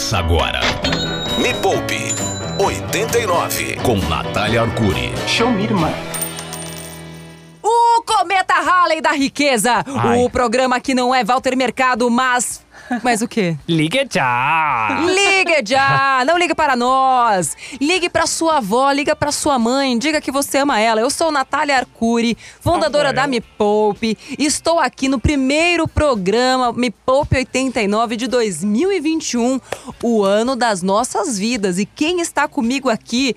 Começa agora. Me Poupe 89 com Natália Arcuri. Show me, irmã. O Cometa Halley da Riqueza. Ai. O programa que não é Walter Mercado, mas. Mas o quê? Ligue já! Ligue já! Não ligue para nós! Ligue para sua avó, liga para sua mãe, diga que você ama ela. Eu sou Natália Arcuri, fundadora da Me Poupe. Estou aqui no primeiro programa Me Poupe 89 de 2021, o ano das nossas vidas. E quem está comigo aqui?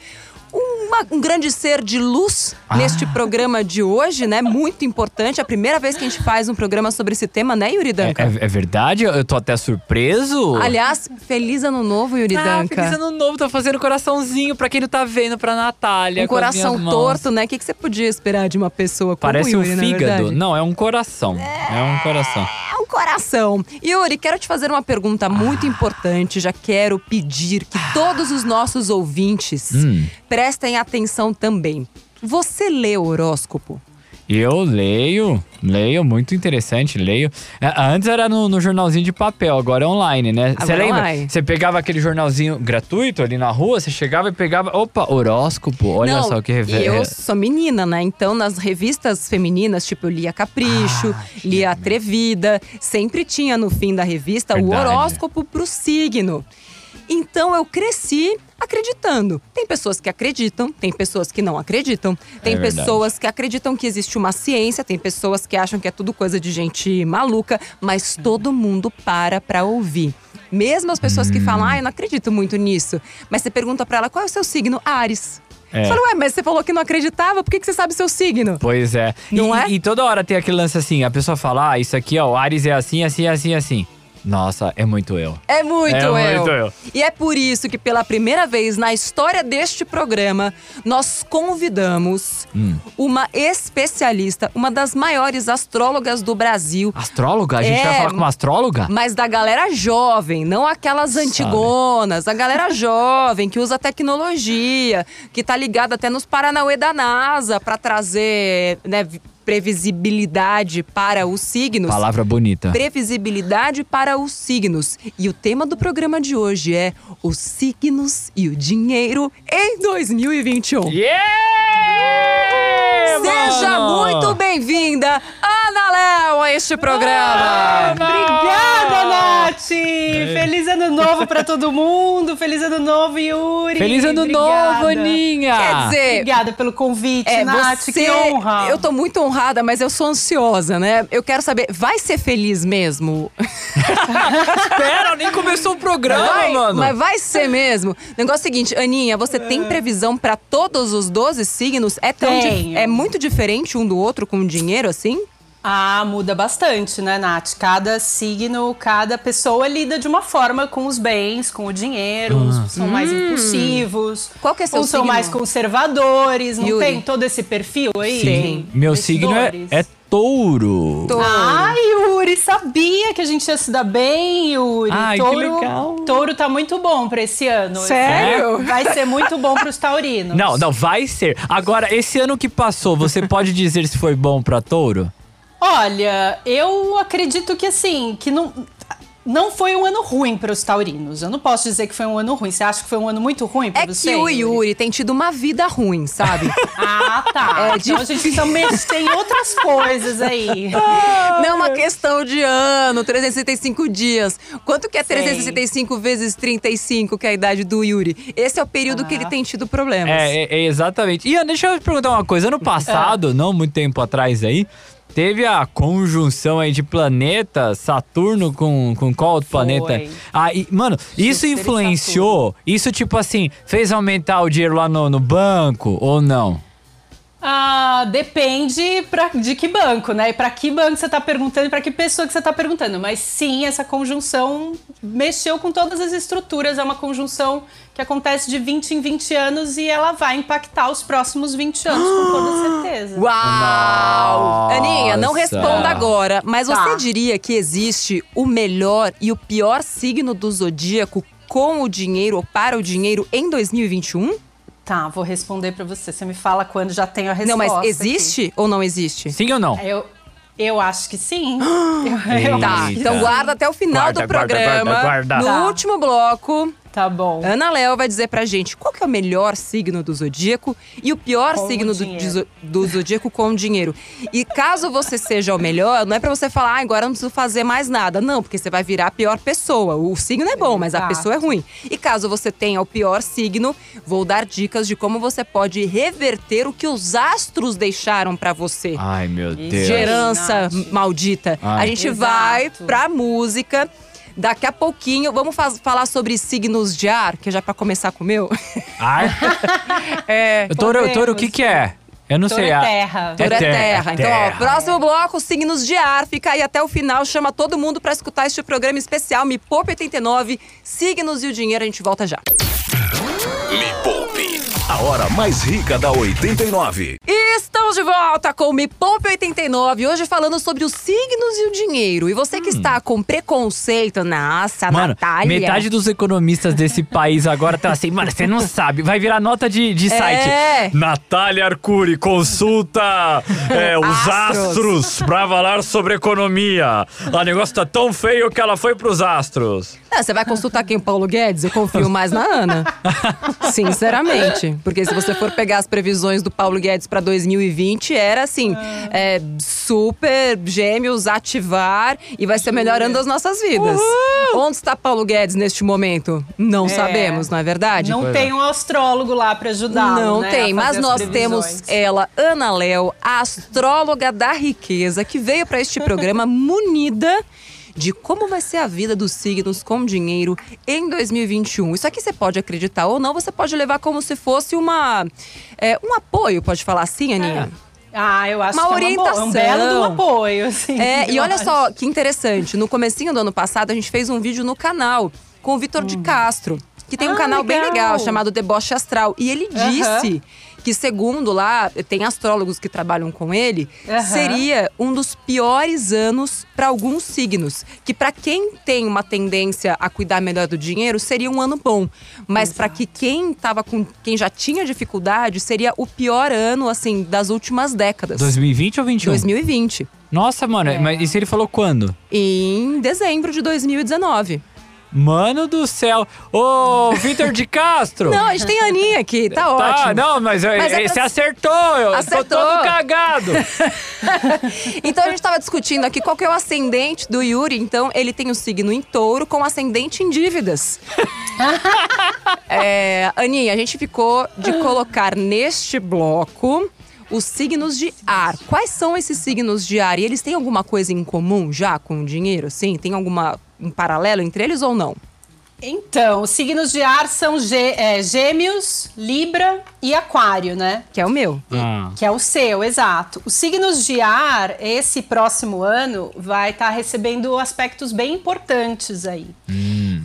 Uma- um grande ser de luz neste programa de hoje, né? Muito importante. É a primeira vez que a gente faz um programa sobre esse tema, né, Yuri É, Danca? é- é verdade? Eu tô até surpreso. Aliás, feliz ano novo, Yuri ah, Danca. feliz ano novo, tô fazendo coraçãozinho pra quem não tá vendo, pra Natália. Um coração torto, né? O que, que você podia esperar de uma pessoa como Parece um Yuri, na fígado. Não, é um coração. É, um coração. É um coração. Yuri, quero te fazer uma pergunta muito importante. Já quero pedir que todos os nossos ouvintes Hum. prestem atenção também. Você lê o horóscopo? Eu leio, leio, muito interessante, leio. É, Antes era no, no jornalzinho de papel, agora é online, né? Você é lembra? Você pegava aquele jornalzinho gratuito ali na rua, você chegava e pegava. Opa, horóscopo, olha Não, só que revela. eu sou menina, né? Então, nas revistas femininas, tipo, eu lia Capricho, Ah, lia Atrevida, sempre tinha no fim da revista Verdade. o horóscopo pro signo. Então, eu cresci acreditando. Tem pessoas que acreditam, tem pessoas que não acreditam, tem É pessoas que acreditam que existe uma ciência, tem pessoas que acham que é tudo coisa de gente maluca, mas todo mundo para pra ouvir. Mesmo as pessoas que Hum. falam, ah, eu não acredito muito nisso. Mas você pergunta pra ela, qual é o seu signo? Ares. É. Fala, ué, mas você falou que não acreditava, por que, que você sabe seu signo? Pois é. Não e, é? E toda hora tem aquele lance assim, a pessoa fala, ah, isso aqui, ó, o Ares é assim, assim, assim, assim. Nossa, é muito eu. É muito É eu. muito eu. E é por isso que, pela primeira vez na história deste programa, nós convidamos Hum. uma especialista, uma das maiores astrólogas do Brasil. Astróloga? A gente É, vai falar com uma astróloga? Mas da galera jovem, não aquelas antigonas, a galera jovem que usa tecnologia, que tá ligada até nos Paranauê da NASA pra trazer né, previsibilidade para os signos. Palavra bonita. Previsibilidade para os signos. E o tema do programa de hoje é os signos e o dinheiro em 2021. Yeah! Seja mano! muito bem-vinda, Ana Léo, a este programa. Obrigada, Nath! Feliz ano novo pra todo mundo! Feliz ano novo, Yuri! Feliz ano Obrigada. novo, Aninha! Quer dizer, Obrigada pelo convite, é, Nath, você, que honra! eu tô muito honrada, mas eu sou ansiosa, né? Eu quero saber, vai ser feliz mesmo? Espera, nem começou o programa, Vai, mano. Mas vai ser mesmo. O negócio é o seguinte, Aninha, você tem previsão pra todos os 12 signos? É tão Tenho. é muito diferente um do outro com dinheiro assim? Ah, muda bastante, né, Nath? Cada signo, cada pessoa lida de uma forma com os bens, com o dinheiro. Uns são mais impulsivos. Hum. Qual que é seu Uns são signo? mais conservadores. Não Yuri. tem todo esse perfil aí? Tem. Meu signo é, é touro. Touro. Ai, Yuri, sabia que a gente ia se dar bem, Yuri. Ai, que touro, legal. Touro tá muito bom pra esse ano. Sério? Vai ser muito bom pros taurinos. Não, não, vai ser. Agora, esse ano que passou, você pode dizer se foi bom pra touro? Olha, eu acredito que assim, que não. Não foi um ano ruim para os taurinos. Eu não posso dizer que foi um ano ruim. Você acha que foi um ano muito ruim para É você? que o Yuri tem tido uma vida ruim, sabe? Ah, tá. É então a gente precisa mexer em outras coisas aí. Não é uma questão de ano, 365 dias. Quanto que é Sei. 365 vezes 35, que é a idade do Yuri? Esse é o período que ele tem tido problemas. É, é, é exatamente. Ian, deixa eu te perguntar uma coisa. Ano passado, não muito tempo atrás aí, teve a conjunção aí de planetas, Saturno com, com qual outro Foi. planeta? Ah, e, mano, isso Júpiter e influenciou? Isso, tipo assim, fez aumentar o dinheiro lá no, no banco ou não? Ah, depende pra, de que banco, né? E pra que banco você tá perguntando e pra que pessoa que você tá perguntando. Mas sim, essa conjunção mexeu com todas as estruturas. É uma conjunção que acontece de 20 em 20 anos e ela vai impactar os próximos 20 anos, com toda certeza. Uau! Nossa. Aninha, não responda agora, mas Tá. você diria que existe o melhor e o pior signo do zodíaco com o dinheiro ou para o dinheiro em 2021? Tá, vou responder pra você. Você me fala quando já tenho a Não, resposta. mas existe ou não existe? Sim ou não? aqui. Eu, Eu acho que sim. eu, eu Tá, então guarda até o final Guarda, do guarda, programa. guarda, guarda. No Tá. último bloco, Tá bom. Ana Léo vai dizer pra gente qual que é o melhor signo do zodíaco e o pior Com signo do, do zodíaco com dinheiro. E caso você seja o melhor, não é pra você falar, ah, agora eu não preciso fazer mais nada. Não, porque você vai virar a pior pessoa. O signo é bom, mas a pessoa é ruim. E caso você tenha o pior signo, vou dar dicas de como você pode reverter o que os astros deixaram pra você Ai, meu Deus. de herança maldita. Ai. A gente Exato. vai pra música. Daqui a pouquinho, vamos falar sobre signos de ar, que é já pra começar com o meu. Ai. É. Touro, touro, o que que é? Eu não Touro sei. é a- terra. Touro é terra, terra. Então, terra. ó, próximo bloco, signos de ar. Fica aí até o final. Chama todo mundo pra escutar este programa especial Me Poupe 89, Signos e o Dinheiro. A gente volta já. Me. A hora mais rica da 89. E estamos de volta com o Me Poupe 89. Hoje falando sobre os signos e o dinheiro. E você que está com preconceito, nossa, Mano, Natália. metade dos economistas desse país agora estão assim, mano, você não sabe. Vai virar nota de, de site. É. Natália Arcuri consulta é, os Astros. astros pra falar sobre economia. O negócio tá tão feio que ela foi pros astros. Ah, você vai consultar quem? O Paulo Guedes? Eu confio mais na Ana. Sinceramente. Porque se você for pegar as previsões do Paulo Guedes para 2020, era assim: é, super gêmeos ativar e vai ser melhorando as nossas vidas. Onde está Paulo Guedes neste momento? Não sabemos, não é verdade? Não Pois é. tem um astrólogo lá pra ajudar. Não né, tem, mas nós previsões. temos ela, Ana Léo, a astróloga da riqueza, que veio para este programa munida de como vai ser a vida dos signos com dinheiro em 2021. Isso aqui você pode acreditar ou não, você pode levar como se fosse uma é, um apoio, pode falar assim, Aninha? Ah, eu acho Uma que é uma um belo um orientação. apoio, assim. É, e olha acho. só que interessante, no comecinho do ano passado a gente fez um vídeo no canal com o Vitor de Castro, que tem um Ah, canal bem legal. legal chamado Deboche Astral. E ele disse que, segundo lá, tem astrólogos que trabalham com ele, Aham. seria um dos piores anos para alguns signos. Que para quem tem uma tendência a cuidar melhor do dinheiro, seria um ano bom. Mas para que quem tava com. quem já tinha dificuldade, seria o pior ano, assim, das últimas décadas. 2020 ou 21? 2020 Nossa, mano, É. mas isso ele falou quando? em dezembro de 2019. Mano do céu. Ô, Vitor de Castro! Não, a gente tem a Aninha aqui, tá, ótimo. Tá, não, mas, Mas é eh, pra- você acertou, eu Acertou. tô todo cagado. Então a gente tava discutindo aqui qual que é o ascendente do Yuri. Então ele tem o signo em touro com ascendente em dívidas. é, Aninha, a gente ficou de colocar neste bloco os signos de ar. Quais são esses signos de ar? E eles têm alguma coisa em comum já com o dinheiro? Sim? Tem alguma um paralelo entre eles ou não? Então, os signos de ar são gê- é, gêmeos, libra e aquário, né? Que é o meu. Ah. Que é o seu, exato. Os signos de ar, esse próximo ano, vai estar recebendo aspectos bem importantes aí.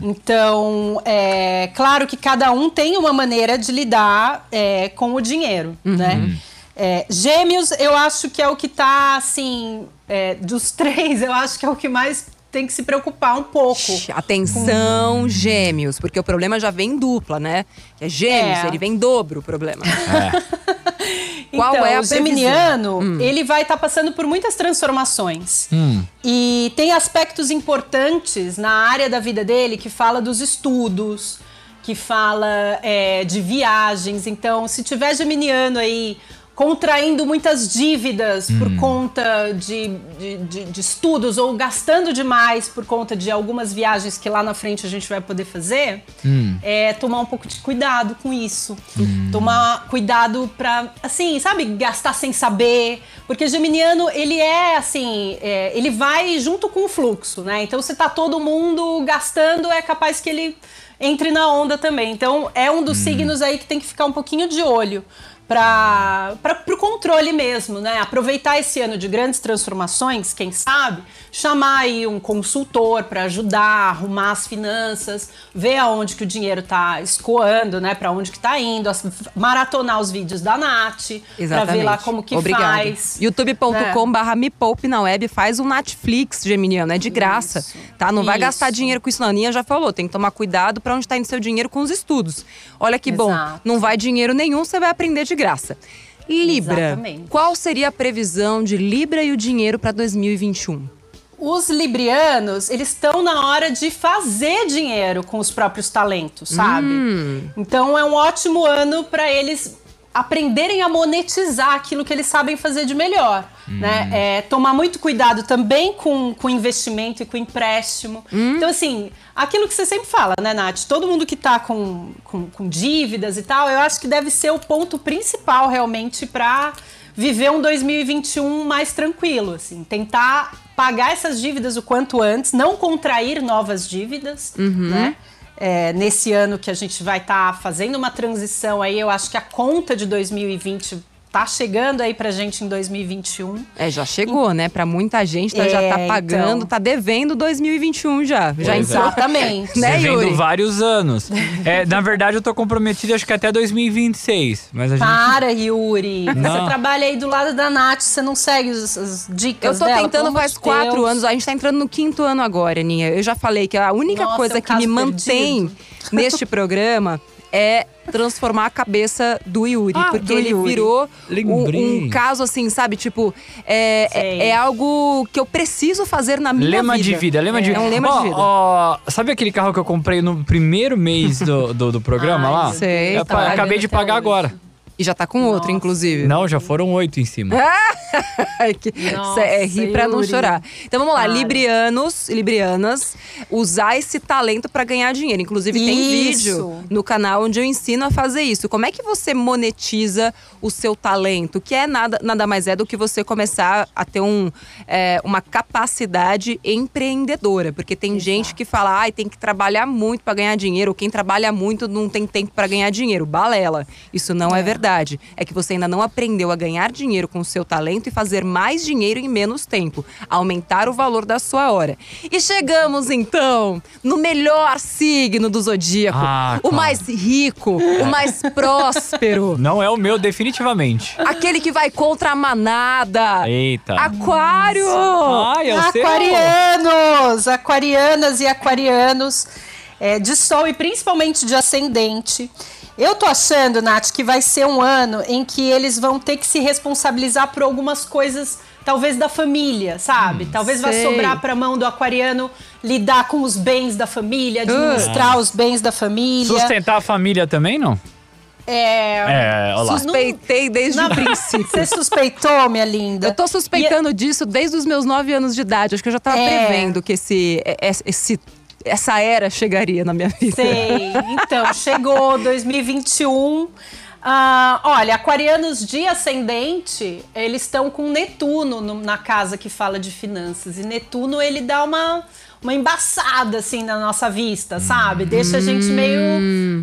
Então, é claro que cada um tem uma maneira de lidar é, com o dinheiro, né? É, gêmeos, eu acho que é o que tá, assim, é, dos três, eu acho que é o que mais tem que se preocupar um pouco. Atenção, gêmeos, porque o problema já vem dupla, né? É gêmeos, É. ele vem dobro o problema. Qual então, é a o geminiano, ele vai estar passando por muitas transformações. E tem aspectos importantes na área da vida dele que fala dos estudos, que fala é, de viagens. Então, se tiver geminiano aí contraindo muitas dívidas por conta de, de, de- de estudos ou gastando demais por conta de algumas viagens que lá na frente a gente vai poder fazer, é tomar um pouco de cuidado com isso. Tomar cuidado pra, assim, sabe, gastar sem saber. Porque geminiano, ele é assim, é, ele vai junto com o fluxo, né? Então, se tá todo mundo gastando, é capaz que ele entre na onda também. Então, é um dos signos aí que tem que ficar um pouquinho de olho para o controle mesmo, né? Aproveitar esse ano de grandes transformações, quem sabe, chamar aí um consultor para ajudar a arrumar as finanças, ver aonde que o dinheiro tá escoando, né? Para onde que tá indo, maratonar os vídeos da Nath, para ver lá como que Obrigada. faz. youtube.com barra me poupe na web faz um Netflix geminiano, é de graça, Isso. tá? Não vai Isso. gastar dinheiro com isso, não. A Aninha já falou, tem que tomar cuidado pra onde tá indo seu dinheiro com os estudos. Olha que bom, Exato. não vai dinheiro nenhum, você vai aprender de graça. Libra. Exatamente. Qual seria a previsão de Libra e o dinheiro para 2021? Os librianos, eles estão na hora de fazer dinheiro com os próprios talentos, sabe? Então é um ótimo ano para eles aprenderem a monetizar aquilo que eles sabem fazer de melhor. Né? É, tomar muito cuidado também com, com investimento e com empréstimo. Então, assim, aquilo que você sempre fala, né, Nath? Todo mundo que tá com, com, com dívidas e tal, eu acho que deve ser o ponto principal realmente para viver um 2021 mais tranquilo, assim, tentar pagar essas dívidas o quanto antes, não contrair novas dívidas, né? É, nesse ano que a gente vai estar fazendo uma transição aí, eu acho que a conta de 2020 tá chegando aí pra gente em 2021. É, já chegou, né? Pra muita gente tá, já tá É, pagando, então. tá devendo 2021 já. Já é. Exatamente. Né, Devendo Yuri? vários anos. É, na verdade, eu tô comprometido acho que até 2026. Mas a gente. Para, Yuri. Não. Você trabalha aí do lado da Nath, você não segue as, as Eu dicas tô dela, tentando faz de quatro Deus. anos, a gente tá entrando no quinto ano agora, Aninha. Eu já falei que a única Nossa, coisa é um que me caso mantém perdido. neste programa é transformar a cabeça do Yuri. Ah, porque do ele Yuri. virou um, um caso assim, sabe? Tipo, é, é, é algo que eu preciso fazer na minha Lema vida. de vida, lema de É vida. um lema Ó, de vida. ó, sabe aquele carro que eu comprei no primeiro mês do, do, do programa Ai, lá? Sei, Eu tá pagando acabei de pagar hoje. agora. E já tá com outro, Nossa. inclusive. Não, já foram oito em cima. Que- Nossa, é rir pra não chorar. Então vamos lá, Para. librianos, librianas, usar esse talento pra ganhar dinheiro. Inclusive tem Isso. vídeo no canal onde eu ensino a fazer isso. Como é que você monetiza o seu talento? Que é nada, nada mais é do que você começar a ter um, é, uma capacidade empreendedora. Porque tem gente que fala, ai, tem que trabalhar muito pra ganhar dinheiro. Quem trabalha muito não tem tempo pra ganhar dinheiro. Balela. Isso não é verdade. É que você ainda não aprendeu a ganhar dinheiro com o seu talento e fazer mais dinheiro em menos tempo. Aumentar o valor da sua hora. E chegamos, então, no melhor signo do zodíaco. Ah, o mais rico, o mais próspero. Não é o meu, definitivamente. Aquele que vai contra a manada. Eita. Aquário! Ai, eu sei. Aquarianos, aquarianas e aquarianos é, de sol e principalmente de ascendente. Eu tô achando, Nath, que vai ser um ano em que eles vão ter que se responsabilizar por algumas coisas, talvez da família, sabe? talvez vá sei. sobrar pra mão do aquariano lidar com os bens da família, administrar os bens da família. Sustentar a família também, não? É, É, olha lá. Sus- Suspeitei desde o Na- princípio. Você suspeitou, minha linda? Eu tô suspeitando disso desde os medos nove anos de idade. Acho que eu já tava É. prevendo que esse, esse, essa era chegaria na minha vida. Sei. Então, chegou 2021. Ah, olha, aquarianos de ascendente, eles estão com Netuno no- na casa que fala de finanças. E Netuno, ele dá uma, uma embaçada, assim, na nossa vista, sabe? Deixa a gente meio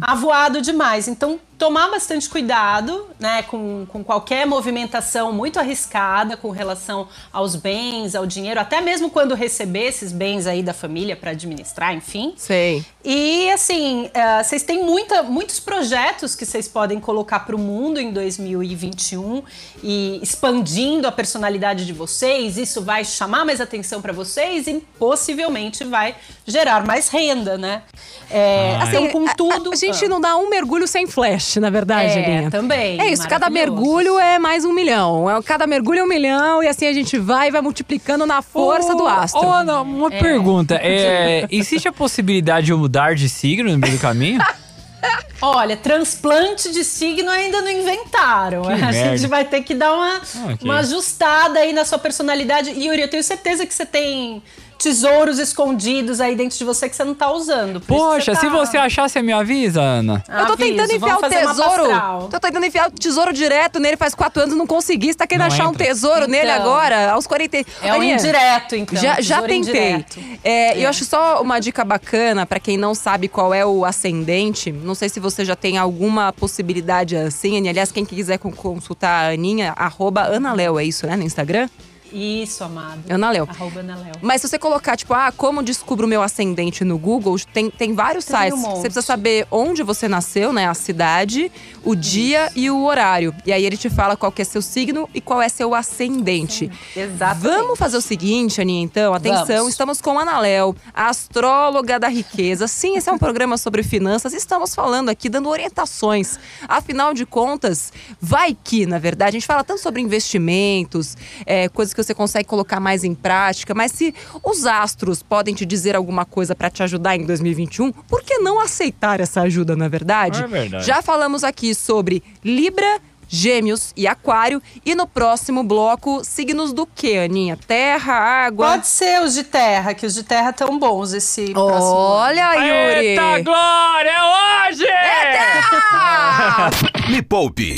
avoado demais. Então, tomar bastante cuidado, né, com, com qualquer movimentação muito arriscada com relação aos bens, ao dinheiro, até mesmo quando receber esses bens aí da família para administrar, enfim. Sei. E assim, eh, vocês têm muita, muitos projetos que vocês podem colocar para o mundo em 2021 e expandindo a personalidade de vocês. Isso vai chamar mais atenção para vocês e possivelmente vai gerar mais renda, né? É, assim, com tudo. A, a gente não dá um mergulho sem na verdade, É, também, É isso, cada mergulho é mais um milhão. É, Cada mergulho é um milhão e assim a gente vai e vai multiplicando na força do astro. Ô, Ana, uma pergunta. É, existe a possibilidade de eu mudar de signo no meio do caminho? Olha, transplante de signo ainda não inventaram. Que a merda. gente vai ter que dar uma, Ok. uma ajustada aí na sua personalidade. E, Yuri, eu tenho certeza que você tem tesouros escondidos aí dentro de você que você não tá usando. Poxa, tá- se você achar, você me avisa, Ana. Eu tô Aviso, tentando enfiar vamos o tesouro. Tô tentando enfiar o tesouro direto nele faz quatro anos, não consegui. Você tá querendo Não achar um entra. tesouro nele Então. agora, aos 40. É um Aninha, indireto, então. Já, já tesouro tentei. indireto. É, Eu acho só uma dica bacana pra quem não sabe qual é o ascendente. Não sei se você já tem alguma possibilidade assim, Aninha. Aliás, quem quiser con- consultar a Aninha, arroba Analéu, é isso, né? No Instagram? Isso, amado. Ana Léo. Arroba Ana Léo. Mas se você colocar, tipo, ah, como descubro o meu ascendente no Google, tem, tem vários Tem sites. um. Você precisa saber onde você nasceu, né? A cidade, o dia e o horário. E aí ele te fala qual que é seu signo e qual é seu ascendente. Exatamente. Vamos fazer o seguinte, Aninha, então. Atenção, Vamos. estamos com a Ana Léo, a astróloga da riqueza. Sim, esse é um programa sobre finanças. Estamos falando aqui, dando orientações. Afinal de contas, vai que, na verdade, a gente fala tanto sobre investimentos, é, coisas que você consegue colocar mais em prática, mas se os astros podem te dizer alguma coisa para te ajudar em 2021, por que não aceitar essa ajuda, na verdade? É verdade. Já falamos aqui sobre Libra, Gêmeos e Aquário. E no próximo bloco, signos do quê, Aninha? Terra, água. Pode ser os de terra, que os de terra estão bons esse próximo. Olha, Yuri! Eita glória, é hoje! Ah! Me Poupe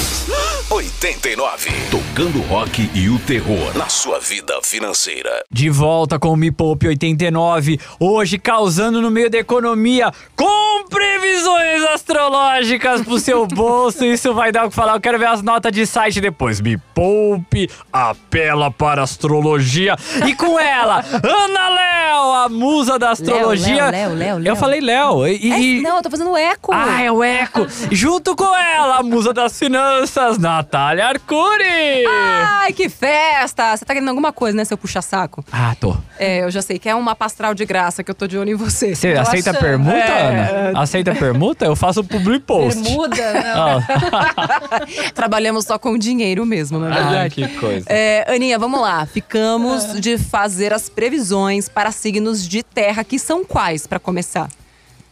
89. Tocando rock e o terror na sua vida financeira. De volta com o Me Poupe 89, hoje causando no meio da economia com previsões astrológicas pro seu bolso. Isso vai dar o que falar. Eu quero ver as notas de site depois. Me Poupe apela para astrologia. E com ela, Ana Léo, a musa da astrologia. Léo, Léo, Léo, Eu falei Léo. E, É, não, eu tô fazendo eco. Ah, é o Eco. Junto com ela, a musa das finanças, Natália Arcuri. Ai, que festa! Você tá querendo alguma coisa, né, seu puxa-saco? Ah, tô. É, eu já sei que é uma pastral de graça que eu tô de olho em você. Você aceita achando. permuta, É. Ana? Aceita permuta? Eu faço public post. Bermuda, não. Ah, Trabalhamos só com dinheiro mesmo, na ai, verdade. que coisa. É, Aninha, vamos lá. Ficamos de fazer as previsões para signos de terra, que são quais, pra começar?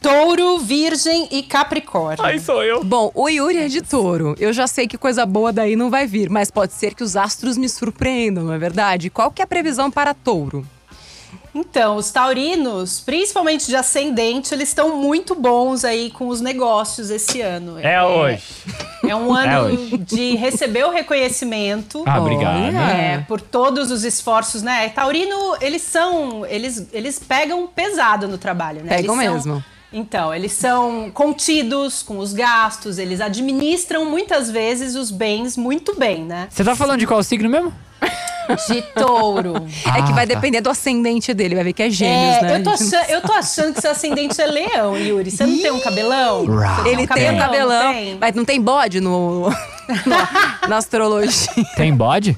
Touro, Virgem e Capricórnio. Ai, sou eu. Bom, o Yuri é de touro. Eu já sei que coisa boa daí não vai vir, mas pode ser que os astros me surpreendam, não é verdade? Qual que é a previsão para touro? Então, os taurinos, principalmente de ascendente, eles estão muito bons aí com os negócios esse ano. É hoje. É um ano hoje. de receber o reconhecimento. Ah, obrigado. É, por todos os esforços, né? Taurino, eles são. Eles, eles pegam pesado no trabalho, né? Pegam Eles são- mesmo. Então, eles são contidos com os gastos, eles administram muitas vezes os bens muito bem, né? Você tá falando de qual signo mesmo? De touro. é que Ah, vai tá. depender do ascendente dele, vai ver que é gêmeos, É, né? eu, tô achando, eu tô achando que seu ascendente é leão, Yuri. Você não tem um cabelão? Você Ele tem um cabelão, tem? mas não tem bode no, na, na astrologia. Tem bode?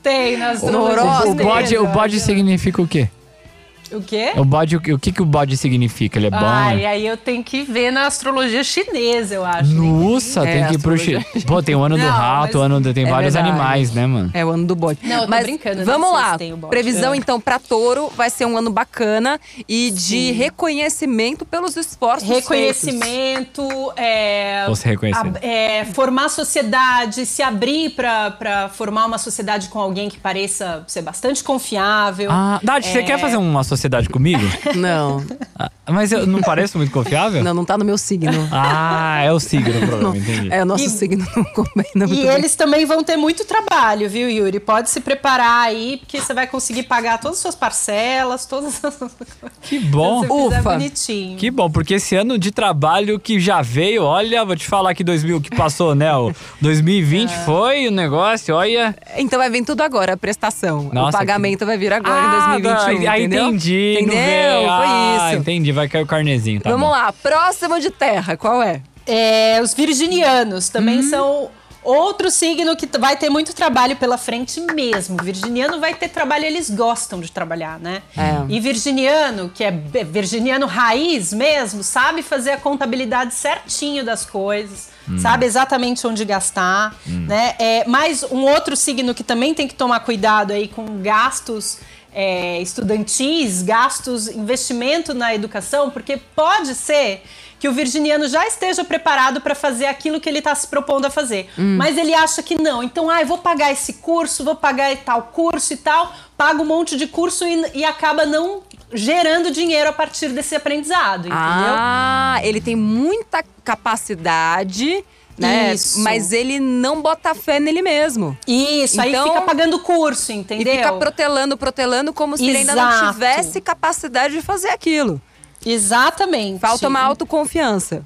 Tem, nas No duas horóscopo. O bode, o bode significa o quê? O quê? O bode, o que, o que que o bode significa? Ele é bom? Ai, é? aí eu tenho que ver na astrologia chinesa, eu acho. Nossa, É, tem que ir pro. Chile. Pô, tem o ano do Não, rato, o ano do, tem É vários verdade. animais, né, mano? É o ano do bode. Não, eu tô Mas brincando, Vamos lá. Previsão, É. então, pra touro vai ser um ano bacana e de Sim. reconhecimento pelos esforços feitos. Reconhecimento, é, Ou se reconhecer. é, formar sociedade, se abrir pra- pra formar uma sociedade com alguém que pareça ser bastante confiável. Ah, Nath, você É. quer fazer uma sociedade comigo? Não, Ah, Mas eu não pareço muito confiável? não, não tá no meu signo. Ah, é o signo do programa, entendi. É, o nosso E- signo não combina muito E bem. eles também vão ter muito trabalho, viu, Yuri? Pode se preparar aí, porque você vai conseguir pagar todas as suas parcelas, todas as Que bom. Ufa. bonitinho. Que bom, porque esse ano de trabalho que já veio, olha, vou te falar que 2000 que passou, né? O 2020 É. foi o negócio, olha. Então vai vir tudo agora, a prestação. Nossa, o pagamento vai vir agora em 2021, ah, entendeu? entendi. Não Entendeu? veio. Foi Ah, isso. entendi, vai cair o carnezinho, tá Vamos bom. lá, próximo de terra, qual é? É, os virginianos também Hum. são outro signo que vai ter muito trabalho pela frente mesmo. Virginiano vai ter trabalho, eles gostam de trabalhar, né? É. E virginiano, que é virginiano raiz mesmo, sabe fazer a contabilidade certinho das coisas, sabe exatamente onde gastar, né? É, mas um outro signo que também tem que tomar cuidado aí com gastos é, estudantis, gastos, investimento na educação, porque pode ser que o virginiano já esteja preparado para fazer aquilo que ele está se propondo a fazer. Mas ele acha que não. Então, ah, vou pagar esse curso, vou pagar tal curso e tal, paga um monte de curso e, e acaba não gerando dinheiro a partir desse aprendizado, entendeu? Ah, ele tem muita capacidade, né? Isso. Mas ele não bota fé nele mesmo. Isso, aí Então- fica pagando curso, entendeu? E fica protelando, protelando, como se ele ainda não Exato. tivesse capacidade de fazer aquilo. Exatamente. Falta uma autoconfiança.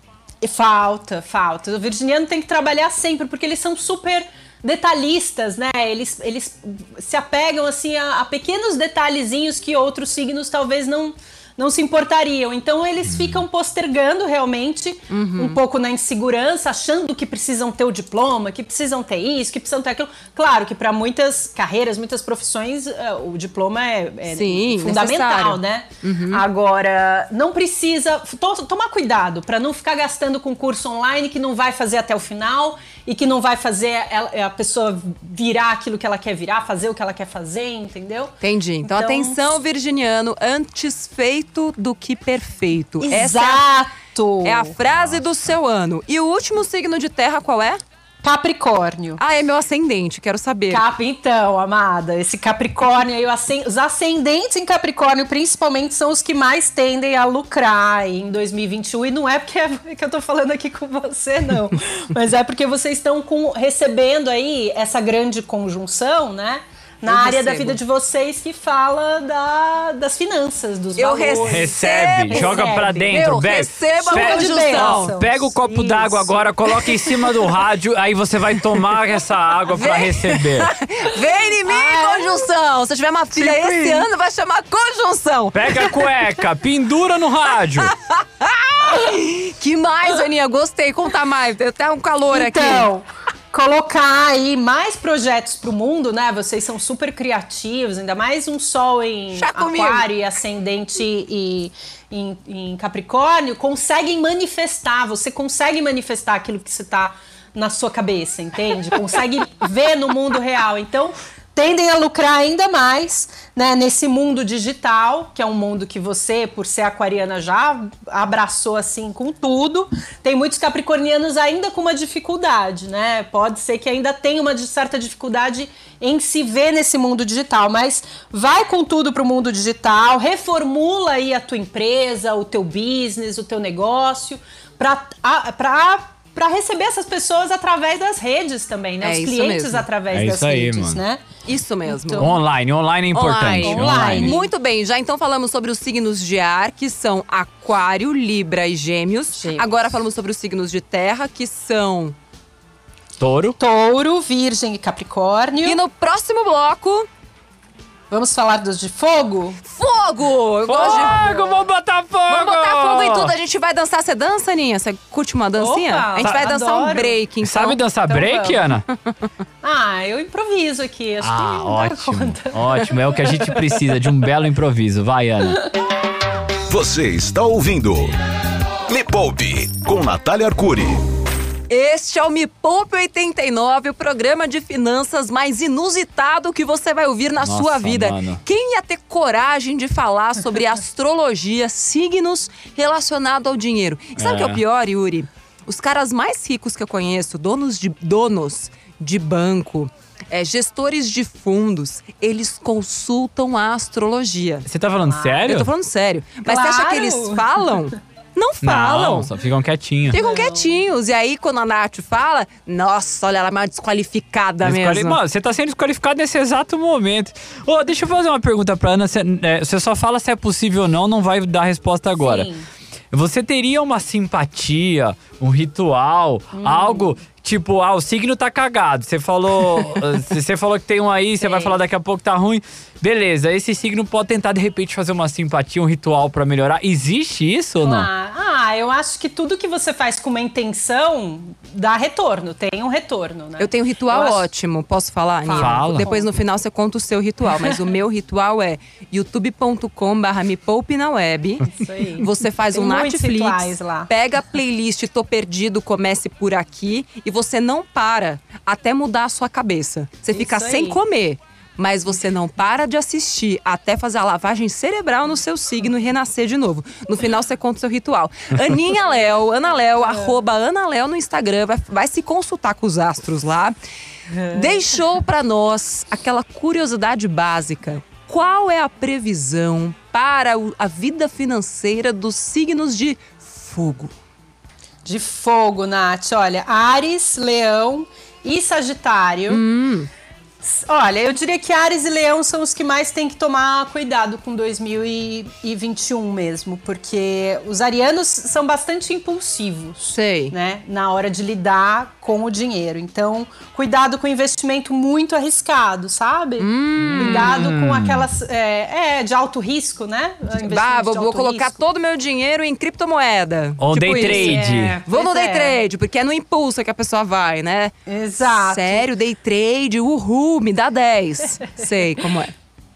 Falta, falta. O virginiano tem que trabalhar sempre, porque eles são super detalhistas, né? Eles, eles se apegam assim a, a pequenos detalhezinhos que outros signos talvez não não se importariam. Então eles ficam postergando realmente Uhum. um pouco na insegurança, achando que precisam ter o diploma, que precisam ter isso, que precisam ter aquilo. Claro que para muitas carreiras, muitas profissões, eh, o diploma é, é Sim, fundamental, necessário. né? Agora, não precisa to- tomar cuidado para não ficar gastando com curso online que não vai fazer até o final e que não vai fazer a, a pessoa virar aquilo que ela quer virar, fazer o que ela quer fazer, entendeu? Entendi. Então, Então- atenção, virginiano, antes feito do que perfeito. Essa é a, Exato. é a frase do seu ano. E o último signo de terra qual é? Capricórnio. Ah, é meu ascendente, quero saber. Cap, então, amada, esse Capricórnio aí, os ascendentes em Capricórnio, principalmente, são os que mais tendem a lucrar em 2021. E não é porque é que eu tô falando aqui com você, não. Mas é porque vocês estão com- recebendo aí essa grande conjunção, né? Na Eu área da recebo. vida de vocês que fala da- das finanças, dos Eu valores. Recebe, Recebe. joga pra dentro, Eu bebe. recebo a de. Pega o copo d'água agora, coloca em cima do rádio, aí você vai tomar essa água pra Vem. receber. Vem em mim, Ah, conjunção. Se eu tiver uma filha Tipo esse ano, vai chamar conjunção. Pega a cueca, pendura no rádio. Que mais, Aninha? Gostei. Conta mais. Tem até um calor aqui. Então, colocar aí mais projetos pro mundo, né? Vocês são super criativos, ainda mais um sol em comigo. aquário e ascendente e em, em Capricórnio, conseguem manifestar, você consegue manifestar aquilo que você tá na sua cabeça, entende? Consegue ver no mundo real. Então, tendem a lucrar ainda mais, né, nesse mundo digital, que é um mundo que você, por ser aquariana, já abraçou assim com tudo. Tem muitos capricornianos ainda com uma dificuldade, né? Pode ser que ainda tenha uma certa dificuldade em se ver nesse mundo digital, mas vai com tudo pro mundo digital, reformula aí a tua empresa, o teu business, o teu negócio, para para receber essas pessoas através das redes também, né? É Os isso clientes mesmo. através É das isso aí, redes, mano. né? Isso mesmo. Então- Online, online é importante. Online. Online. Muito bem, já então falamos sobre os signos de ar, que são Aquário, Libra e Gêmeos. Gêmeos. Agora falamos sobre os signos de terra, que são. Touro. Touro, Virgem e Capricórnio. E no próximo bloco, Vamos falar dos de fogo? fogo! Eu gosto de- Fogo, vamos botar fogo! Vamos botar fogo em tudo. A gente vai dançar. Você dança, Aninha? Você curte uma dancinha? Opa, a gente vai dançar um adoro. break, então. Sabe dançar Então break, vamos. Ana? Ah, eu improviso aqui. Acho que Ah, não dá ótimo. conta. Ótimo, é o que a gente precisa, de um belo improviso. Vai, Ana. Você está ouvindo Me Poupe com Natália Arcuri. Este é o Me Poupe 89, o programa de finanças mais inusitado que você vai ouvir na Nossa, sua vida. mano. Quem ia ter coragem de falar sobre astrologia, signos relacionado ao dinheiro? E sabe o que é o É. pior, Yuri? Os caras mais ricos que eu conheço, donos de donos de banco, é, gestores de fundos, eles consultam a astrologia. Você tá falando sério? Eu tô falando sério. Mas você acha que eles Claro. falam? Não falam. Não, só ficam quietinhos. Ficam quietinhos. E aí, quando a Nath fala, nossa, olha, ela é uma desqualificada Desquali- mesmo. Mano, você tá sendo desqualificado nesse exato momento. Ô, deixa eu fazer uma pergunta pra Ana. Você, é, você só fala se é possível ou não, não vai dar resposta agora. Sim. Você teria uma simpatia, um ritual, algo tipo, ah, o signo tá cagado. Você falou, eh, você falou que tem um aí, você vai Sei. falar daqui a pouco que tá ruim. Beleza, esse signo pode tentar de repente fazer uma simpatia, um ritual pra melhorar. Existe isso ou não? Ah, eu acho que tudo que você faz com uma intenção dá retorno, tem um retorno, né? Eu tenho um ritual Eu acho- ótimo, posso falar, Aninha? Fala. Depois no final você conta o seu ritual, mas o meu ritual é youtube.com/barra me poupe na web. Isso aí. Você faz Tem um Netflix, lá. pega a playlist Tô Perdido, comece por aqui e você não para até mudar a sua cabeça. Você fica Isso sem aí. comer. Mas você não para de assistir até fazer a lavagem cerebral no seu signo e renascer de novo. No final você conta o seu ritual. Aninha Léo, Ana É. Léo, arroba Ana Léo no Instagram, vai, vai se consultar com os astros lá. É. Deixou pra nós aquela curiosidade básica. Qual é a previsão para a vida financeira dos signos de fogo? De fogo, Nath. Olha, Ares, Leão e Sagitário. S- Olha, eu diria que Ares e Leão são os que mais têm que tomar cuidado com 2021 mesmo, porque os arianos são bastante impulsivos. Sei. né? Na hora de lidar com o dinheiro. Então, cuidado com investimento muito arriscado, sabe? Hum. Cuidado com aquelas. É, é, de alto risco, né? Bah, vou, vou colocar risco. todo o meu dinheiro em criptomoeda. Ou Tipo day isso. trade. É, Vou no day é. trade, porque é no impulso que a pessoa vai, né? Exato. Sério, day trade, uhul, me dá 10. Sei como é.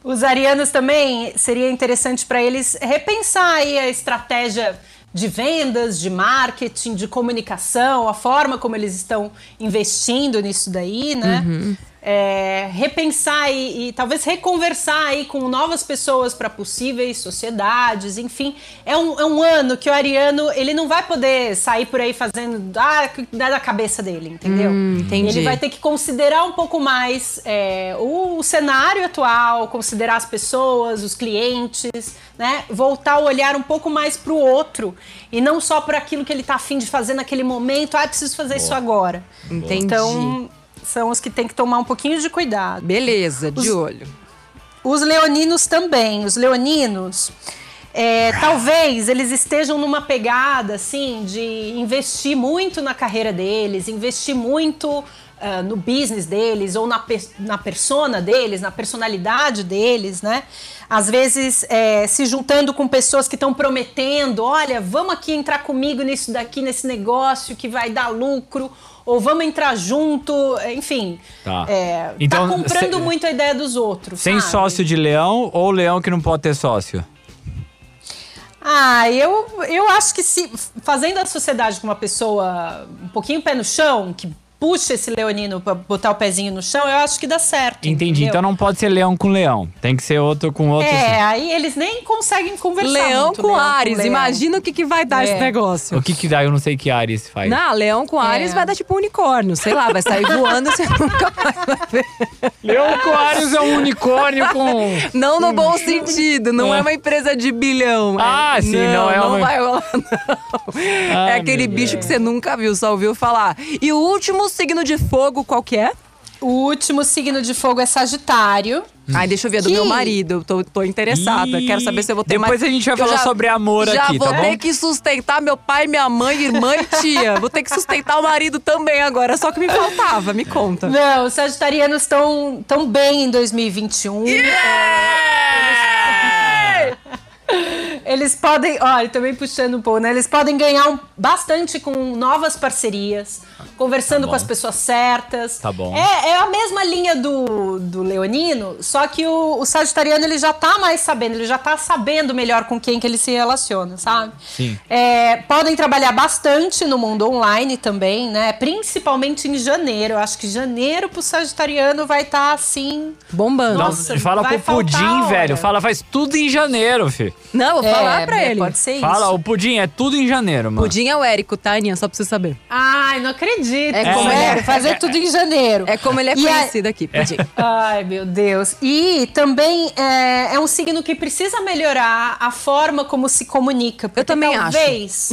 Os arianos também seria interessante para eles repensar aí a estratégia de vendas, de marketing, de comunicação, a forma como eles estão investindo nisso daí, né? É, repensar e, e talvez reconversar aí com novas pessoas para possíveis sociedades, enfim. É um, é um ano que o ariano ele não vai poder sair por aí fazendo ah, da cabeça dele, entendeu? Hum, entendi. Ele vai ter que considerar um pouco mais é, o, o cenário atual, considerar as pessoas, os clientes, né? Voltar o olhar um pouco mais para o outro e não só para aquilo que ele está afim de fazer naquele momento. Ah, preciso fazer isso agora. Entendi. Então, são os que tem que tomar um pouquinho de cuidado. Beleza, de olho. Os leoninos também. Os leoninos, é, talvez eles estejam numa pegada assim de investir muito na carreira deles, investir muito ah, no business deles ou na, pe- na persona deles, na personalidade deles, né? Às vezes é, se juntando com pessoas que estão prometendo, olha, vamos aqui entrar comigo nisso daqui, nesse negócio que vai dar lucro, ou vamos entrar junto, enfim. Tá. É, Então, tá comprando se- muito a ideia dos outros. Sem sabe? sócio de leão ou leão que não pode ter sócio? Ah, eu, eu acho que se fazendo a sociedade com uma pessoa um pouquinho pé no chão, que puxa esse leonino pra botar o pezinho no chão, eu acho que dá certo. Entendi. entendeu? Então não pode ser leão com leão. Tem que ser outro com outro. É, aí eles nem conseguem conversar. Leão muito, com leão Ares, leão. imagina o que, que vai dar É. esse negócio. O que que dá? Eu não sei que Ares faz. Não, leão com Ares É. vai dar tipo um unicórnio, sei lá, vai sair voando você nunca mais vai ver. Leão com Ares é um unicórnio com. Não no bom sentido, não é, É. uma empresa de bilhão. Ah, é. sim, não é Não uma- vai rolar, não. é Ai, aquele bicho Deus. que você nunca viu, só ouviu falar. E o último signo de fogo, qual que é? O último signo de fogo é Sagitário. Ai, deixa eu ver, é do Que- meu marido. Eu tô, tô interessada. Ih, Quero saber se eu vou ter depois mais. a gente vai Eu falar sobre amor já aqui, vou tá bom? ter que sustentar meu pai, minha mãe, irmã e tia. Vou ter que sustentar o marido também agora. Só que me faltava, me conta. Não, os sagitarianos estão tão bem em 2021. Eles podem, olha, também puxando um pouco, né? Eles podem ganhar um- bastante com novas parcerias, conversando Tá com as pessoas certas. Tá bom. É, é a mesma linha do, do Leonino, só que o, o Sagitariano ele já tá mais sabendo, ele já tá sabendo melhor com quem que ele se relaciona, sabe? Sim. É, podem trabalhar bastante no mundo online também, né? Principalmente em janeiro. Eu acho que janeiro pro Sagitariano vai estar assim. Bombando. Nossa, Não, fala vai com o Pudim, velho. Fala, faz tudo em janeiro, fi. Não, vou falar pra é, ele. Pode ser isso. Fala, o Pudim é tudo em janeiro, mano. Pudim é o Érico, tá, Aninha? Só pra você saber. Ai, não acredito. É como Sério, ele é. fazer tudo em janeiro. É como ele é E a- conhecido aqui, Pudim. Ai, meu Deus. E também é, é um signo que precisa melhorar a forma como se comunica. Porque também acho. talvez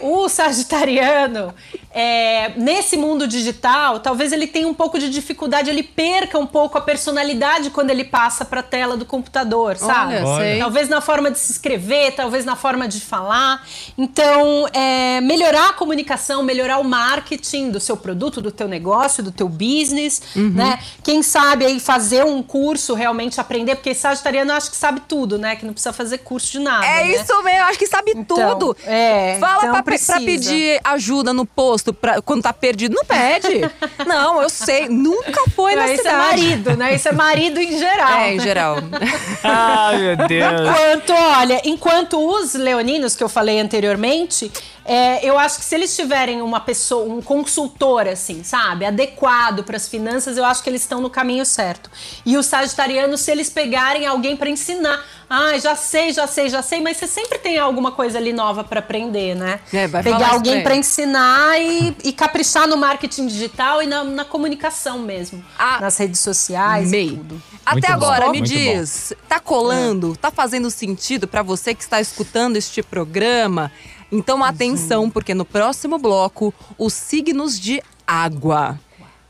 o Sagitariano, é, nesse mundo digital, talvez ele tenha um pouco de dificuldade, ele perca um pouco a personalidade quando ele passa para a tela do computador, sabe? Olha. Talvez na forma de se escrever, talvez na forma de falar. Então, é, melhorar a comunicação, melhorar o marketing do seu produto, do teu negócio, do teu business, Uhum. né? Quem sabe aí fazer um curso, realmente aprender, porque sagitariano acho que sabe tudo, né? Que não precisa fazer curso de nada. É né? isso mesmo, acho que sabe Então, tudo. é, Fala então pra pedir ajuda no posto pra, quando tá perdido. Não pede. não, eu sei. Nunca foi na Isso é cidade. marido, né? Isso é marido em geral. É, em geral. Ai, meu Deus. Enquanto, olha, enquanto os leoninos que eu falei anteriormente, é, eu acho que se eles tiverem uma pessoa, um consultor, assim, sabe, adequado para as finanças, eu acho que eles estão no caminho certo. E os sagitarianos, se eles pegarem alguém para ensinar, ah, já sei, já sei, já sei, mas você sempre tem alguma coisa ali nova para aprender, né? É, Pegar isso alguém pra para ensinar e, e caprichar no marketing digital e na, na comunicação mesmo, Ah, nas redes sociais e Meio. tudo. Até Muito bom, agora, me muito diz, tá colando? É. Tá fazendo sentido pra você que está escutando este programa? Então, atenção, porque no próximo bloco, os signos de água.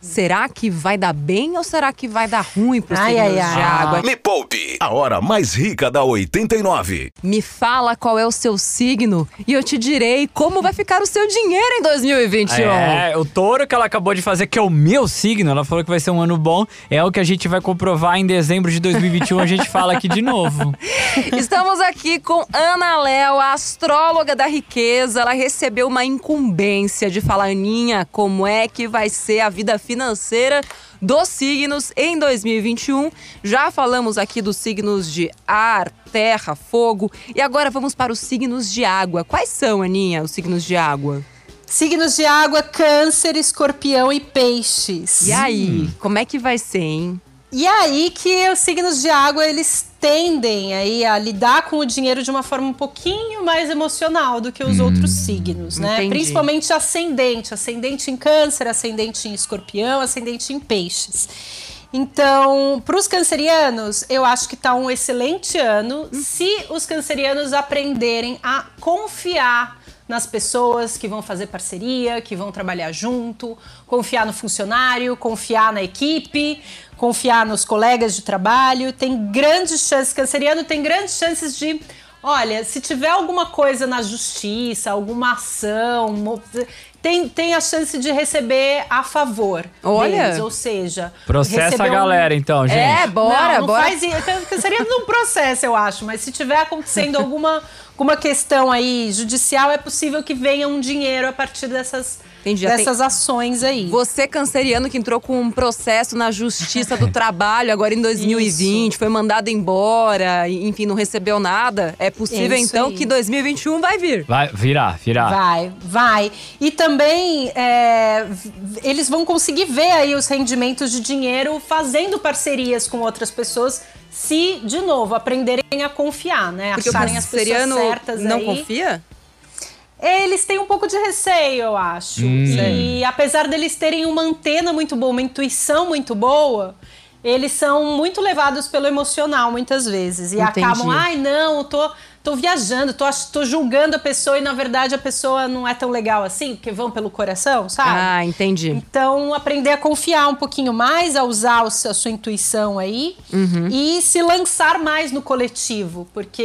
Será que vai dar bem ou será que vai dar ruim signos ai, ai. de água? Me Poupe, a hora mais rica da 89. Me fala qual é o seu signo e eu te direi como vai ficar o seu dinheiro em 2021. É, o touro que ela acabou de fazer, que é o meu signo, ela falou que vai ser um ano bom, é o que a gente vai comprovar em dezembro de 2021, a gente fala aqui de novo. Estamos aqui com Ana Léo, a astróloga da riqueza. Ela recebeu uma incumbência de falar, Aninha, como é que vai ser a vida financeira dos signos em 2021. Já falamos aqui dos signos de ar, terra, fogo. E agora vamos para os signos de água. Quais são, Aninha, os signos de água? Signos de água, câncer, escorpião e peixes. E aí, como é que vai ser, hein? E aí que os signos de água, eles tendem aí a lidar com o dinheiro de uma forma um pouquinho mais emocional do que os outros signos, né? entendi. Principalmente ascendente, ascendente em câncer, ascendente em escorpião, ascendente em peixes. Então, para os cancerianos, eu acho que está um excelente ano se os cancerianos aprenderem a confiar nas pessoas que vão fazer parceria, que vão trabalhar junto, confiar no funcionário, confiar na equipe, confiar nos colegas de trabalho. Tem grandes chances, canceriano tem grandes chances de. Olha, se tiver alguma coisa na justiça, alguma ação, tem, tem a chance de receber a favor Olha. deles, ou seja, Processa a receber um- galera, então, gente. É, bora, não, não bora. faz isso. Seria num processo, eu acho. Mas se tiver acontecendo alguma, alguma questão aí judicial, é possível que venha um dinheiro a partir dessas, Entendi, dessas ações aí. Você, canceriano, que entrou com um processo na Justiça do Trabalho agora em 2020, foi mandado embora, enfim, não recebeu nada. É possível, Isso então, aí. que 2021 vai vir. Vai virar, virar. Vai, vai. E também é, eles vão conseguir ver aí os rendimentos de dinheiro fazendo parcerias com outras pessoas, se, de novo, aprenderem a confiar, né? Porque o Acharem as pessoas certas não aí. confia? Eles têm um pouco de receio, eu acho. E apesar deles terem uma antena muito boa, uma intuição muito boa, eles são muito levados pelo emocional muitas vezes. E Entendi. acabam, ai, não, eu tô, tô viajando, tô, tô julgando a pessoa e na verdade a pessoa não é tão legal assim, porque vão pelo coração, sabe? Ah, entendi. Então, aprender a confiar um pouquinho mais, a usar o seu- a sua intuição aí Uhum. e se lançar mais no coletivo, porque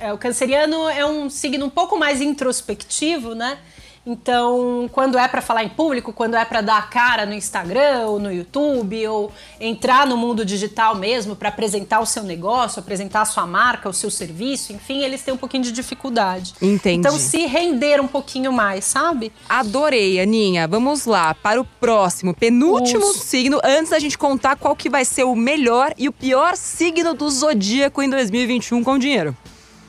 é, o canceriano é um signo um pouco mais introspectivo, né? Então, quando é para falar em público, quando é para dar a cara no Instagram ou no YouTube, ou entrar no mundo digital mesmo para apresentar o seu negócio, apresentar a sua marca, o seu serviço, enfim, eles têm um pouquinho de dificuldade. Entendi. Então, se render um pouquinho mais, sabe? Adorei, Aninha. Vamos lá para o próximo, penúltimo Os- signo, antes da gente contar qual que vai ser o melhor e o pior signo do zodíaco em 2021 com dinheiro.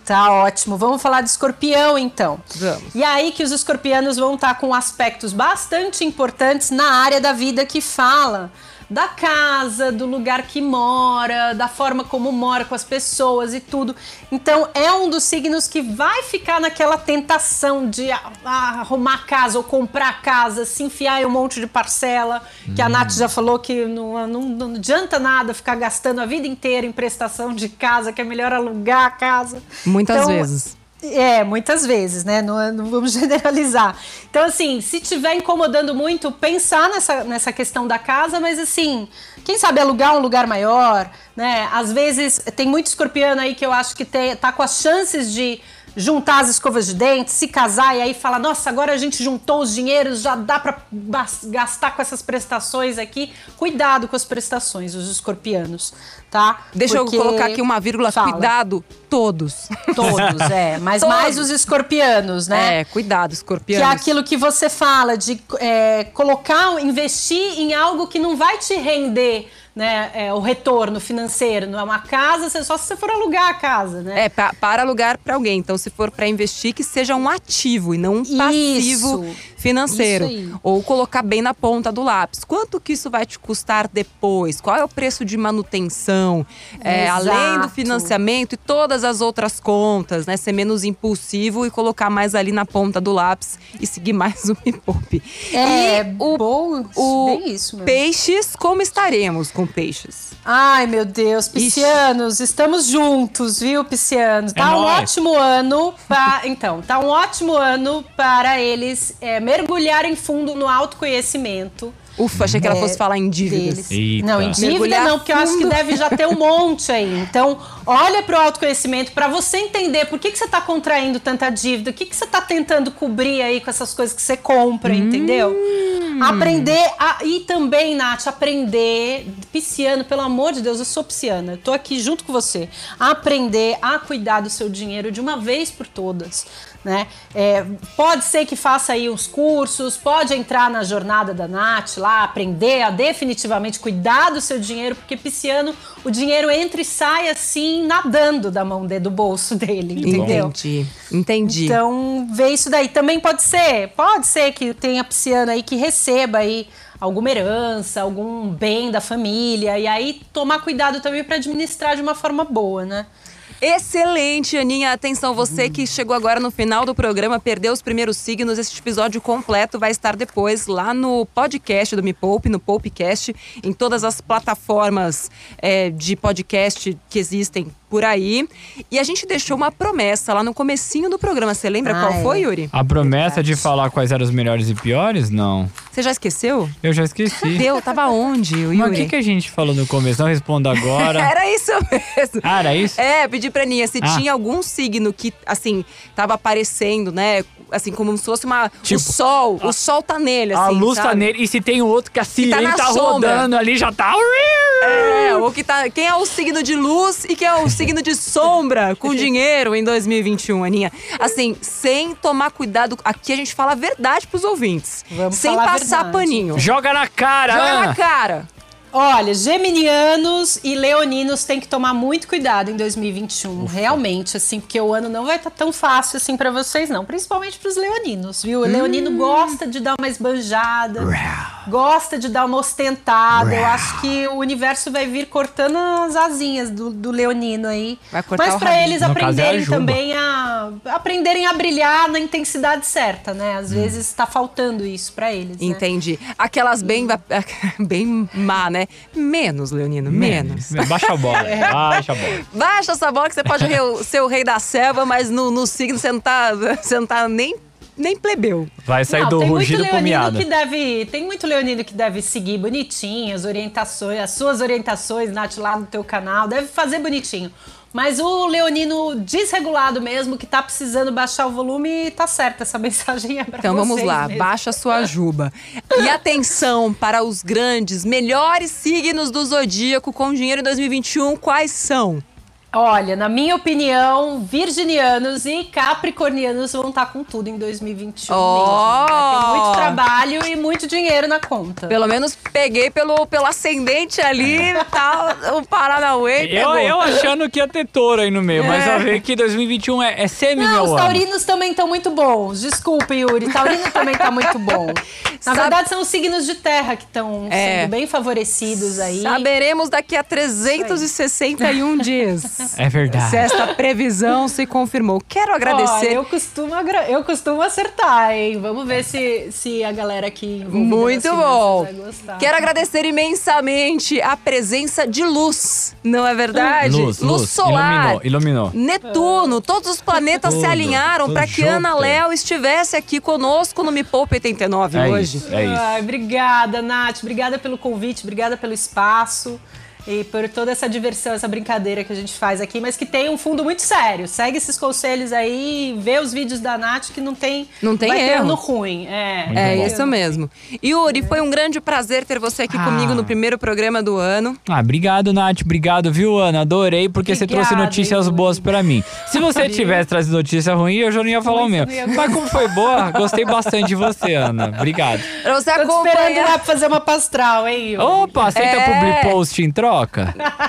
Tá ótimo. Vamos falar de escorpião, então. Vamos. E aí que os escorpianos vão estar com aspectos bastante importantes na área da vida que fala da casa, do lugar que mora, da forma como mora com as pessoas e tudo. Então é um dos signos que vai ficar naquela tentação de a- a- arrumar casa ou comprar casa, se enfiar em um monte de parcela, que a Nath já falou que não, não, não adianta nada ficar gastando a vida inteira em prestação de casa, que é melhor alugar a casa. Muitas Então, vezes. É, muitas vezes, né? Não, não vamos generalizar. Então, assim, se tiver incomodando muito, pensar nessa, nessa questão da casa, mas assim, quem sabe alugar um lugar maior, né? Às vezes tem muito escorpiano aí que eu acho que tem, tá com as chances de juntar as escovas de dente, se casar e aí fala, nossa, agora a gente juntou os dinheiros, já dá pra bas- gastar com essas prestações aqui. Cuidado com as prestações, os escorpianos, tá? Deixa Porque- eu colocar aqui uma vírgula. Fala. Cuidado, todos. Todos, é. Mas Todos. mais os escorpianos, né? É, cuidado, Que escorpião. é aquilo que você fala de é, colocar, investir em algo que não vai te render né, é, o retorno financeiro. Não é uma casa, só se você for alugar a casa, né? É, pa- para alugar para alguém. Então, se for para investir, que seja um ativo e não um passivo Isso. Financeiro. Ou colocar bem na ponta do lápis. Quanto que isso vai te custar depois? Qual é o preço de manutenção? É, além do financiamento e todas as outras contas, né? Ser menos impulsivo e colocar mais ali na ponta do lápis e seguir mais o Me Poupe. É, e o, bom, o bem isso mesmo. peixes, como estaremos com peixes? Ai, meu Deus, piscianos, estamos juntos, viu, piscianos? Tá um nóis. ótimo ano para, então, tá um ótimo ano para eles é, mergulharem fundo no autoconhecimento. Ufa, achei que ela É, fosse falar em dívidas. Não, em dívida Mergulhar não, porque eu acho que fundo. deve já ter um monte aí. Então, olha pro autoconhecimento para você entender por que, que você tá contraindo tanta dívida, o que, que você tá tentando cobrir aí com essas coisas que você compra, entendeu? Hum. Aprender a, e também, Nath, aprender pisciano, pelo amor de Deus, eu sou pisciana, eu tô aqui junto com você. Aprender a cuidar do seu dinheiro de uma vez por todas. Né? É, pode ser que faça aí uns cursos, pode entrar na jornada da Nath lá, aprender a definitivamente cuidar do seu dinheiro, porque pisciano, o dinheiro entra e sai assim, nadando da mão dele, do bolso dele, entendeu? Entendi, entendi. Então, vê isso daí. Também pode ser, pode ser que tenha pisciano aí que receba aí alguma herança, algum bem da família, e aí tomar cuidado também para administrar de uma forma boa, né? Excelente, Aninha. Atenção, você que chegou agora no final do programa, perdeu os primeiros signos. Este episódio completo vai estar depois lá no podcast do Me Poupe, no Poupecast, em todas as plataformas é, de podcast que existem por aí. E a gente deixou uma promessa lá no comecinho do programa. Você lembra Ah, qual é. foi, Yuri? A promessa de falar quais eram os melhores e piores? Não. Você já esqueceu? Eu já esqueci. Deu, tava onde, Yuri? Mas o que, que a gente falou no começo? Não respondo agora. Era isso mesmo. Ah, era isso? É, pedi pra Aninha se Ah. tinha algum signo que, assim, tava aparecendo, né? Assim, como se fosse uma. Tipo, o sol. o sol tá nele, assim. a luz tá sabe? nele. E se tem outro que a tá tá, sombra. rodando ali, já tá. É, ou que tá. Quem é o signo de luz e quem é o signo de sombra com dinheiro em 2021, Aninha? Assim, sem tomar cuidado. Aqui a gente fala a verdade pros ouvintes. Vamos sem falar a passar verdade. paninho. Joga na cara, Joga na cara. Olha, geminianos e leoninos têm que tomar muito cuidado em 2021, realmente, assim, porque o ano não vai estar tão fácil assim pra vocês não, principalmente pros leoninos, viu? O leonino gosta de dar uma esbanjada, gosta de dar uma ostentada. Eu acho que o universo vai vir cortando as asinhas do, do leonino aí. Vai cortar Mas rabinho. eles No caso, é a aprenderem também a aprenderem a brilhar na intensidade certa, né? Às vezes tá faltando isso pra eles, né? Entendi. Aquelas bem, bem má, né? Menos, Leonino, menos. Baixa a bola. É. Baixa a bola. Baixa essa bola que você pode ser o rei da selva, mas no, no signo você não tá, você não tá nem, nem plebeu. Vai sair Não, do tem muito rugido pro leonino miado. que deve, tem muito leonino que deve seguir bonitinho as orientações, as suas orientações, Nath, lá no teu canal, deve fazer bonitinho. Mas o leonino desregulado mesmo, que tá precisando baixar o volume, tá certo, essa mensagem é pra Então vamos lá, mesmo. baixa a sua juba. E atenção para os grandes, melhores signos do zodíaco com dinheiro em 2021, quais são? Olha, na minha opinião, virginianos e capricornianos vão estar com tudo em 2021 Ó! mesmo. Vai ter muito trabalho e muito dinheiro na conta. Pelo menos peguei pelo, pelo ascendente ali, tá, o Paranauê Eu, eu achando que ia ter touro aí no meio, mas a ver que 2021 é, é semi Não, os ano. taurinos também estão muito bons. Desculpa, Yuri. Taurino também tá muito bom. Na Sabe- verdade, são os signos de terra que estão É. sendo bem favorecidos aí. Saberemos daqui a 361 dias. É verdade. Se esta previsão se confirmou. Quero Olha, agradecer. eu costumo, agra- eu costumo acertar, hein? Vamos ver se, se a galera aqui Muito bom. Quero agradecer imensamente a presença de luz, não é verdade? Luz, luz. solar. Iluminou, iluminou. Netuno, todos os planetas se Tudo, alinharam tudo para que Ana. Léo estivesse aqui conosco no Me Poupe 89 É hoje. isso, é isso. Ai, obrigada, Nath. Obrigada pelo convite, obrigada pelo espaço. E por toda essa diversão, essa brincadeira que a gente faz aqui, mas que tem um fundo muito sério. Segue esses conselhos aí, vê os vídeos da Nath que não tem, Não tem erro. ruim. É, Muito É bom. isso mesmo. Yuri, foi um grande prazer ter você aqui Ah. comigo no primeiro programa do ano. Ah, obrigado, Nath. Obrigado, viu, Ana? Adorei, porque você trouxe notícias Yuri. boas pra mim. Se você tivesse trazido notícia ruim, eu já não ia falar o meu. Mas como foi boa, gostei bastante de você, Ana. Obrigado. Pra você Tô te esperando acompanhar. lá pra fazer uma pastral, hein, Yuri? Opa, aceita É. public post em troca?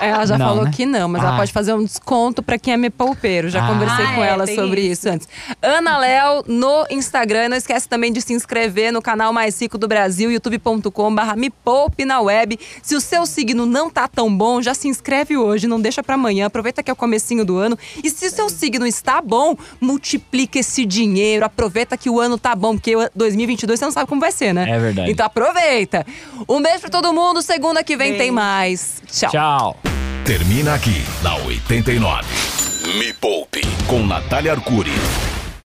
Ela já Não, falou né? que não, mas ela Ah. pode fazer um desconto pra quem é me poupeiro. Já Ah. conversei Ah, com é, ela tem sobre isso. isso. antes. Ana Léo no Instagram. Não esquece também de se inscrever no canal Mais Rico do Brasil, youtube.com/barra me poupe na web. Se o seu signo não tá tão bom, já se inscreve hoje, não deixa pra amanhã. Aproveita que é o comecinho do ano. E se o seu signo está bom, multiplica esse dinheiro. Aproveita que o ano tá bom, porque o 2022 você não sabe como vai ser, né? É verdade. Então aproveita. Um beijo pra todo mundo. Segunda que vem tem mais. Tchau. Tchau. Termina aqui, na 89. Me Poupe, com Natália Arcuri.